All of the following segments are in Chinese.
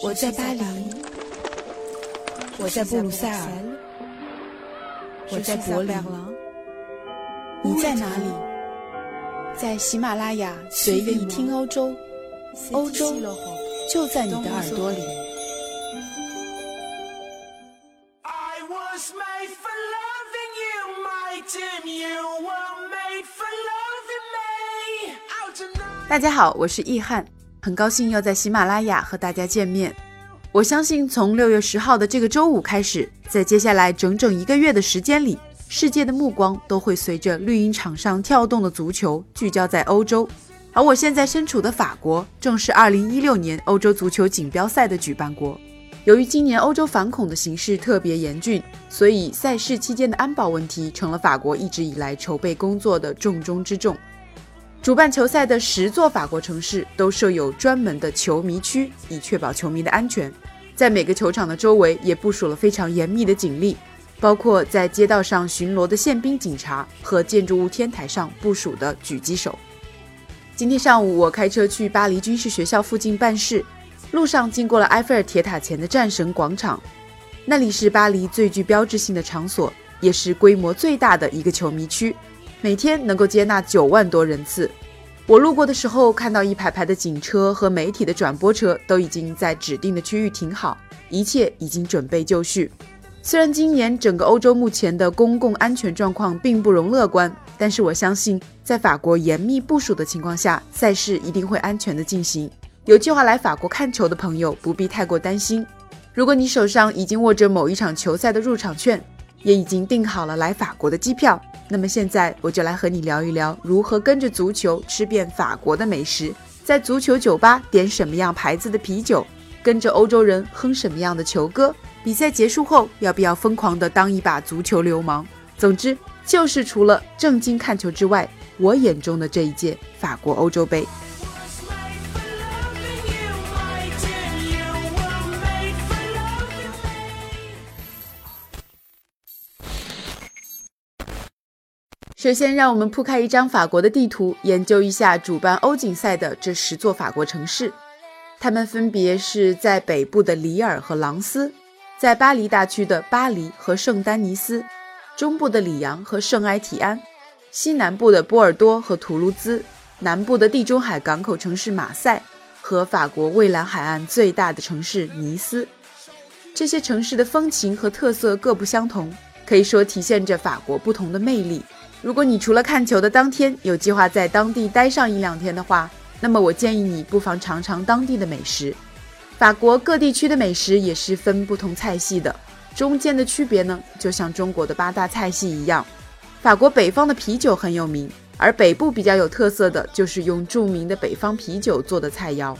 我在巴黎，我在布鲁塞尔，我在柏林，你在哪里？在喜马拉雅随意听欧洲，欧洲就在你的耳朵里。大家好，我是易翰。很高兴又在喜马拉雅和大家见面。我相信从六月十号的这个周五开始，在接下来整整一个月的时间里，世界的目光都会随着绿茵场上跳动的足球聚焦在欧洲。而我现在身处的法国，正是二零一六年欧洲足球锦标赛的举办国。由于今年欧洲反恐的形势特别严峻，所以赛事期间的安保问题成了法国一直以来筹备工作的重中之重。主办球赛的十座法国城市都设有专门的球迷区，以确保球迷的安全。在每个球场的周围也部署了非常严密的警力，包括在街道上巡逻的宪兵警察和建筑物天台上部署的狙击手。今天上午，我开车去巴黎军事学校附近办事，路上经过了埃菲尔铁塔前的战神广场，那里是巴黎最具标志性的场所，也是规模最大的一个球迷区。每天能够接纳九万多人次。我路过的时候，看到一排排的警车和媒体的转播车都已经在指定的区域停好，一切已经准备就绪。虽然今年整个欧洲目前的公共安全状况并不容乐观，但是我相信，在法国严密部署的情况下，赛事一定会安全的进行。有计划来法国看球的朋友不必太过担心。如果你手上已经握着某一场球赛的入场券，也已经订好了来法国的机票。那么现在我就来和你聊一聊如何跟着足球吃遍法国的美食，在足球酒吧点什么样牌子的啤酒，跟着欧洲人哼什么样的球歌。比赛结束后要不要疯狂的当一把足球流氓？总之就是除了正经看球之外，我眼中的这一届法国欧洲杯。首先，让我们铺开一张法国的地图，研究一下主办欧锦赛的这十座法国城市。它们分别是在北部的里尔和朗斯，在巴黎大区的巴黎和圣丹尼斯，中部的里昂和圣埃提安，西南部的波尔多和图卢兹，南部的地中海港口城市马赛和法国蔚蓝海岸最大的城市尼斯。这些城市的风情和特色各不相同，可以说体现着法国不同的魅力。如果你除了看球的当天有计划在当地待上一两天的话，那么我建议你不妨尝尝当地的美食。法国各地区的美食也是分不同菜系的，中间的区别呢，就像中国的八大菜系一样。法国北方的啤酒很有名，而北部比较有特色的就是用著名的北方啤酒做的菜肴。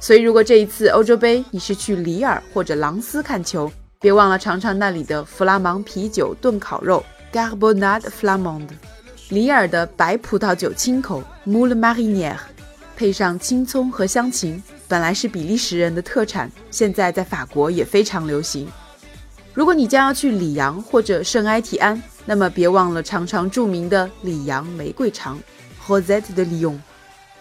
所以，如果这一次欧洲杯你是去里尔或者朗斯看球，别忘了尝尝那里的弗拉芒啤酒炖烤肉。Garbonade Flamande，里尔的白葡萄酒清口 Moule Marinière，配上青葱和香芹，本来是比利时人的特产，现在在法国也非常流行。如果你将要去里昂或者圣埃提安，那么别忘了尝尝著名的里昂玫瑰肠 Josette de Lyon，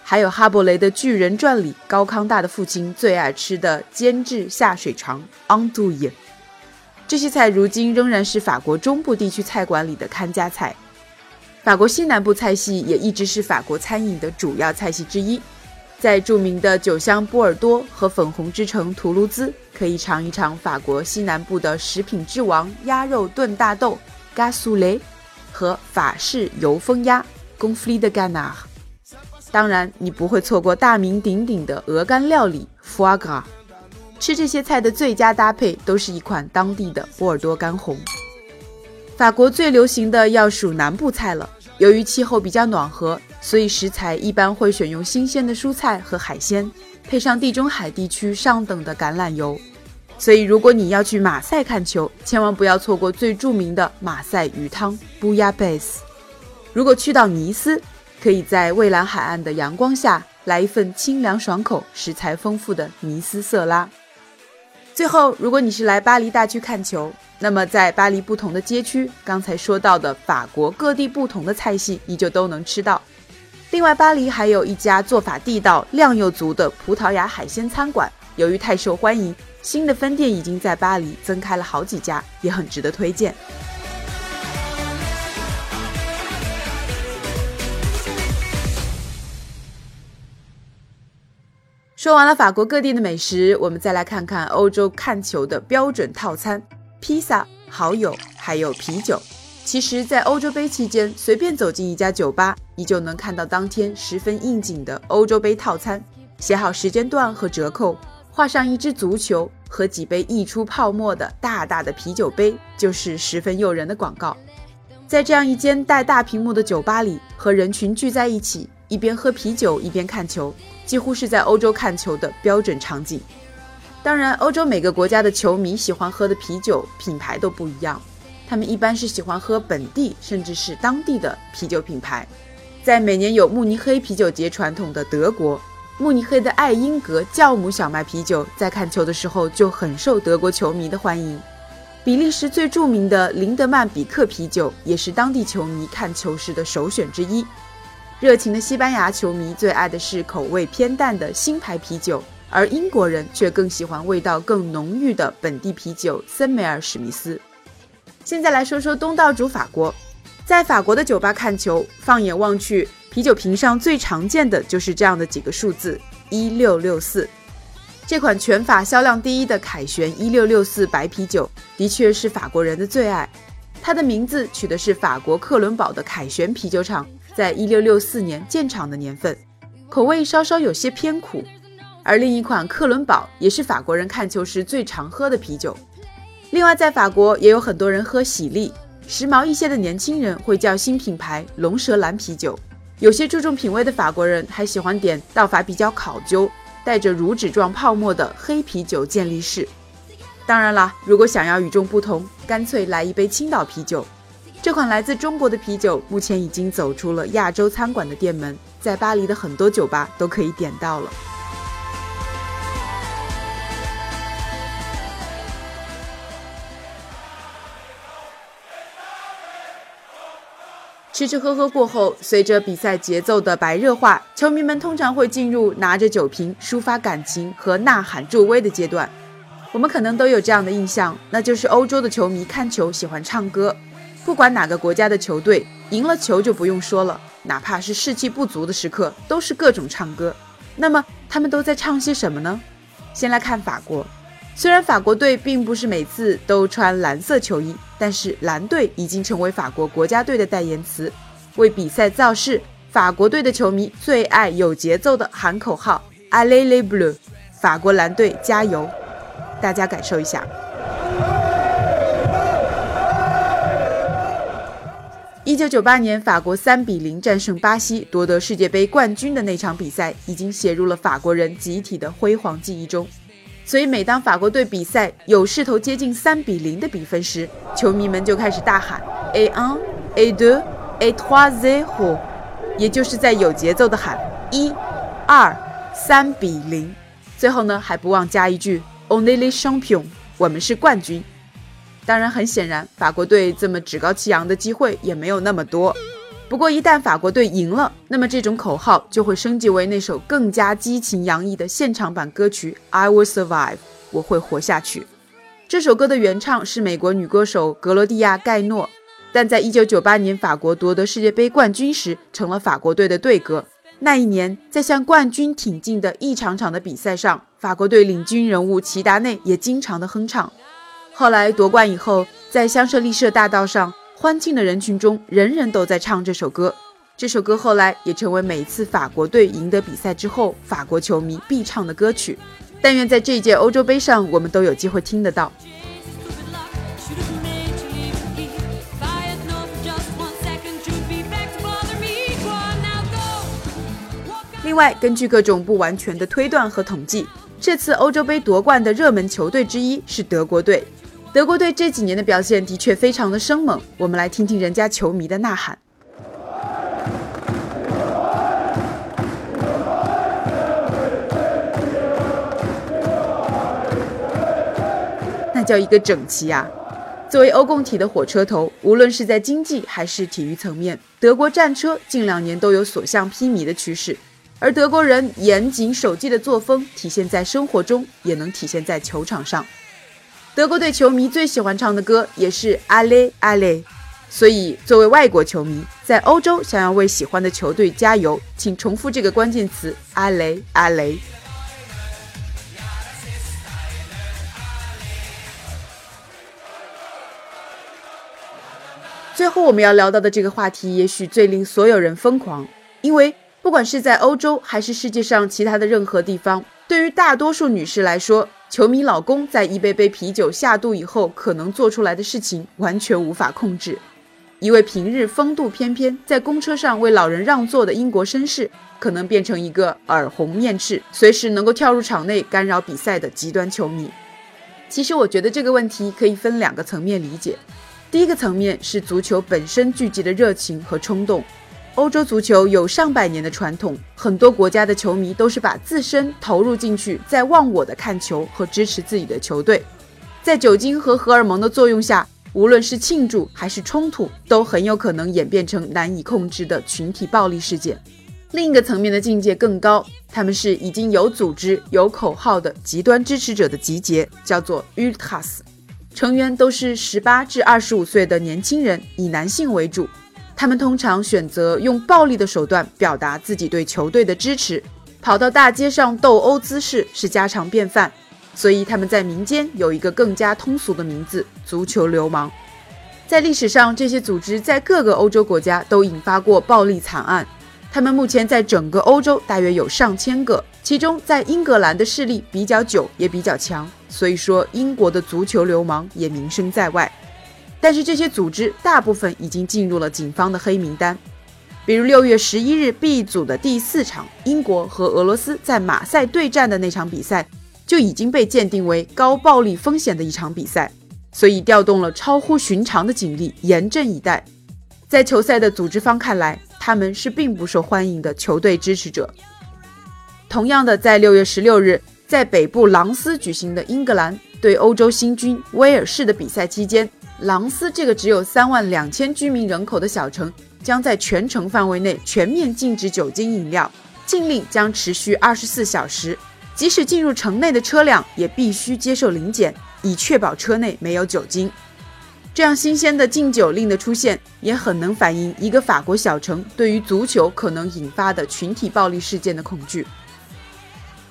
还有哈伯雷的《巨人传》里高康大的父亲最爱吃的煎制下水肠 Andouille。这些菜如今仍然是法国中部地区菜馆里的看家菜，法国西南部菜系也一直是法国餐饮的主要菜系之一。在著名的酒香波尔多和粉红之城图卢兹，可以尝一尝法国西南部的食品之王鸭肉炖大豆 g a s o u l e 和法式油封鸭 Gonflé de Canard。当然，你不会错过大名鼎鼎的鹅肝料理 Foie Gras。吃这些菜的最佳搭配都是一款当地的波尔多干红。法国最流行的要数南部菜了，由于气候比较暖和，所以食材一般会选用新鲜的蔬菜和海鲜，配上地中海地区上等的橄榄油。所以，如果你要去马赛看球，千万不要错过最著名的马赛鱼汤 （Bouillabaisse）。如果去到尼斯，可以在蔚蓝海岸的阳光下来一份清凉爽口、食材丰富的尼斯色拉。最后，如果你是来巴黎大区看球，那么在巴黎不同的街区，刚才说到的法国各地不同的菜系，你就都能吃到。另外，巴黎还有一家做法地道、量又足的葡萄牙海鲜餐馆由于太受欢迎，新的分店已经在巴黎增开了好几家，也很值得推荐。说完了法国各地的美食，我们再来看看欧洲看球的标准套餐：披萨、蚝油，还有啤酒。其实，在欧洲杯期间，随便走进一家酒吧，你就能看到当天十分应景的欧洲杯套餐，写好时间段和折扣，画上一只足球和几杯溢出泡沫的大大的啤酒杯，就是十分诱人的广告。在这样一间带大屏幕的酒吧里，和人群聚在一起，一边喝啤酒一边看球，几乎是在欧洲看球的标准场景。当然，欧洲每个国家的球迷喜欢喝的啤酒品牌都不一样。他们一般是喜欢喝本地甚至是当地的啤酒品牌，在每年有慕尼黑啤酒节传统的德国，慕尼黑的艾因格酵母小麦啤酒在看球的时候就很受德国球迷的欢迎。比利时最著名的林德曼比克啤酒也是当地球迷看球时的首选之一。热情的西班牙球迷最爱的是口味偏淡的新牌啤酒，而英国人却更喜欢味道更浓郁的本地啤酒森美尔史密斯。现在来说说东道主法国，在法国的酒吧看球，放眼望去，啤酒瓶上最常见的就是这样的几个数字：一六六四。这款全法销量第一的凯旋一六六四白啤酒，的确是法国人的最爱。它的名字取的是法国克伦堡的凯旋啤酒厂在一六六四年建厂的年份，口味稍稍有些偏苦。而另一款克伦堡也是法国人看球时最常喝的啤酒。另外，在法国也有很多人喝喜力，时髦一些的年轻人会叫新品牌龙舌兰啤酒。有些注重品味的法国人还喜欢点倒法比较考究、带着乳脂状泡沫的黑啤酒健力士。当然啦，如果想要与众不同，干脆来一杯青岛啤酒。这款来自中国的啤酒目前已经走出了亚洲餐馆的店门，在巴黎的很多酒吧都可以点到了。吃吃喝喝过后，随着比赛节奏的白热化，球迷们通常会进入拿着酒瓶抒发感情和呐喊助威的阶段。我们可能都有这样的印象，那就是欧洲的球迷看球喜欢唱歌，不管哪个国家的球队赢了球就不用说了，哪怕是士气不足的时刻，都是各种唱歌。那么他们都在唱些什么呢？先来看法国。虽然法国队并不是每次都穿蓝色球衣，但是蓝队已经成为法国国家队的代言词。为比赛造势，法国队的球迷最爱有节奏的喊口号 “Allez les Bleus”，法国蓝队加油！大家感受一下。一九九八年法国三比零战胜巴西夺得世界杯冠军的那场比赛，已经写入了法国人集体的辉煌记忆中。所以，每当法国队比赛有势头接近三比零的比分时，球迷们就开始大喊 “A un, A deux, A trois zéro”，也就是在有节奏的喊一、二、三比零。最后呢，还不忘加一句 “On est les champions”，我们是冠军。当然，很显然，法国队这么趾高气扬的机会也没有那么多。不过，一旦法国队赢了，那么这种口号就会升级为那首更加激情洋溢的现场版歌曲《I Will Survive》，我会活下去。这首歌的原唱是美国女歌手格罗蒂亚·盖诺，但在1998年法国夺得世界杯冠军时，成了法国队的队歌。那一年，在向冠军挺进的一场场的比赛上，法国队领军人物齐达内也经常的哼唱。后来夺冠以后，在香榭丽舍大道上。欢庆的人群中，人人都在唱这首歌。这首歌后来也成为每次法国队赢得比赛之后，法国球迷必唱的歌曲。但愿在这一届欧洲杯上，我们都有机会听得到。另外，根据各种不完全的推断和统计，这次欧洲杯夺冠的热门球队之一是德国队。德国队这几年的表现的确非常的生猛，我们来听听人家球迷的呐喊，那叫一个整齐啊！作为欧共体的火车头，无论是在经济还是体育层面，德国战车近两年都有所向披靡的趋势。而德国人严谨守纪的作风，体现在生活中，也能体现在球场上。德国队球迷最喜欢唱的歌也是阿雷阿雷，所以作为外国球迷，在欧洲想要为喜欢的球队加油，请重复这个关键词阿雷阿雷。最后我们要聊到的这个话题，也许最令所有人疯狂，因为不管是在欧洲还是世界上其他的任何地方，对于大多数女士来说，球迷老公在一杯杯啤酒下肚以后，可能做出来的事情完全无法控制。一位平日风度翩翩，在公车上为老人让座的英国绅士，可能变成一个耳红面赤，随时能够跳入场内干扰比赛的极端球迷。其实，我觉得这个问题可以分两个层面理解。第一个层面是足球本身聚集的热情和冲动。欧洲足球有上百年的传统，很多国家的球迷都是把自身投入进去，在忘我的看球和支持自己的球队。在酒精和荷尔蒙的作用下，无论是庆祝还是冲突，都很有可能演变成难以控制的群体暴力事件。另一个层面的境界更高，他们是已经有组织、有口号的极端支持者的集结，叫做 Ultras。成员都是十八至二十五岁的年轻人，以男性为主。他们通常选择用暴力的手段表达自己对球队的支持，跑到大街上斗殴姿势是家常便饭。所以他们在民间有一个更加通俗的名字——足球流氓。在历史上，这些组织在各个欧洲国家都引发过暴力惨案。他们目前在整个欧洲大约有上千个，其中在英格兰的势力比较久，也比较强。所以说，英国的足球流氓也名声在外，但是这些组织大部分已经进入了警方的黑名单。比如六月十一日 B 组的第四场英国和俄罗斯在马赛对战的那场比赛，就已经被鉴定为高暴力风险的一场比赛，所以调动了超乎寻常的警力严阵以待。在球赛的组织方看来，他们是并不受欢迎的球队支持者。同样的，在六月十六日。在北部朗斯举行的英格兰对欧洲新军威尔士的比赛期间，朗斯这个只有三万两千居民人口的小城，将在全城范围内全面禁止酒精饮料，禁令将持续二十四小时，即使进入城内的车辆也必须接受临检，以确保车内没有酒精。这样新鲜的禁酒令的出现，也很能反映一个法国小城对于足球可能引发的群体暴力事件的恐惧。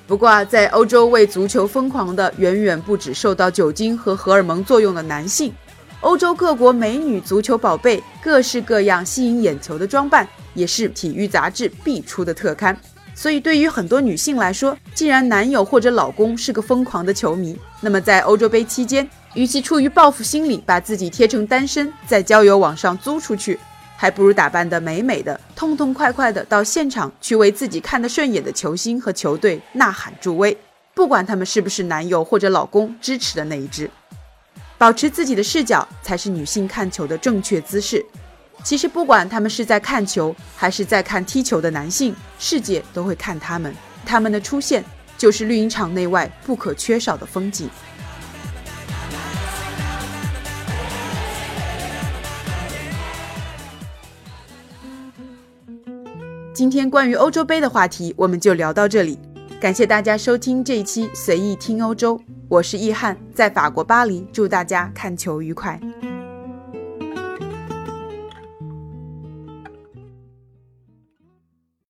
不过啊，在欧洲为足球疯狂的远远不止受到酒精和荷尔蒙作用的男性，欧洲各国美女足球宝贝各式各样吸引眼球的装扮也是体育杂志必出的特刊。所以，对于很多女性来说，既然男友或者老公是个疯狂的球迷，那么在欧洲杯期间，与其出于报复心理把自己贴成单身，在交友网上租出去。还不如打扮得美美的，痛痛快快的到现场去为自己看得顺眼的球星和球队呐喊助威，不管他们是不是男友或者老公支持的那一支。保持自己的视角才是女性看球的正确姿势。其实不管他们是在看球还是在看踢球的男性，世界都会看他们，他们的出现就是绿茵场内外不可缺少的风景。今天关于欧洲杯的话题，我们就聊到这里。感谢大家收听这一期随意听欧洲，我是易翰，在法国巴黎，祝大家看球愉快。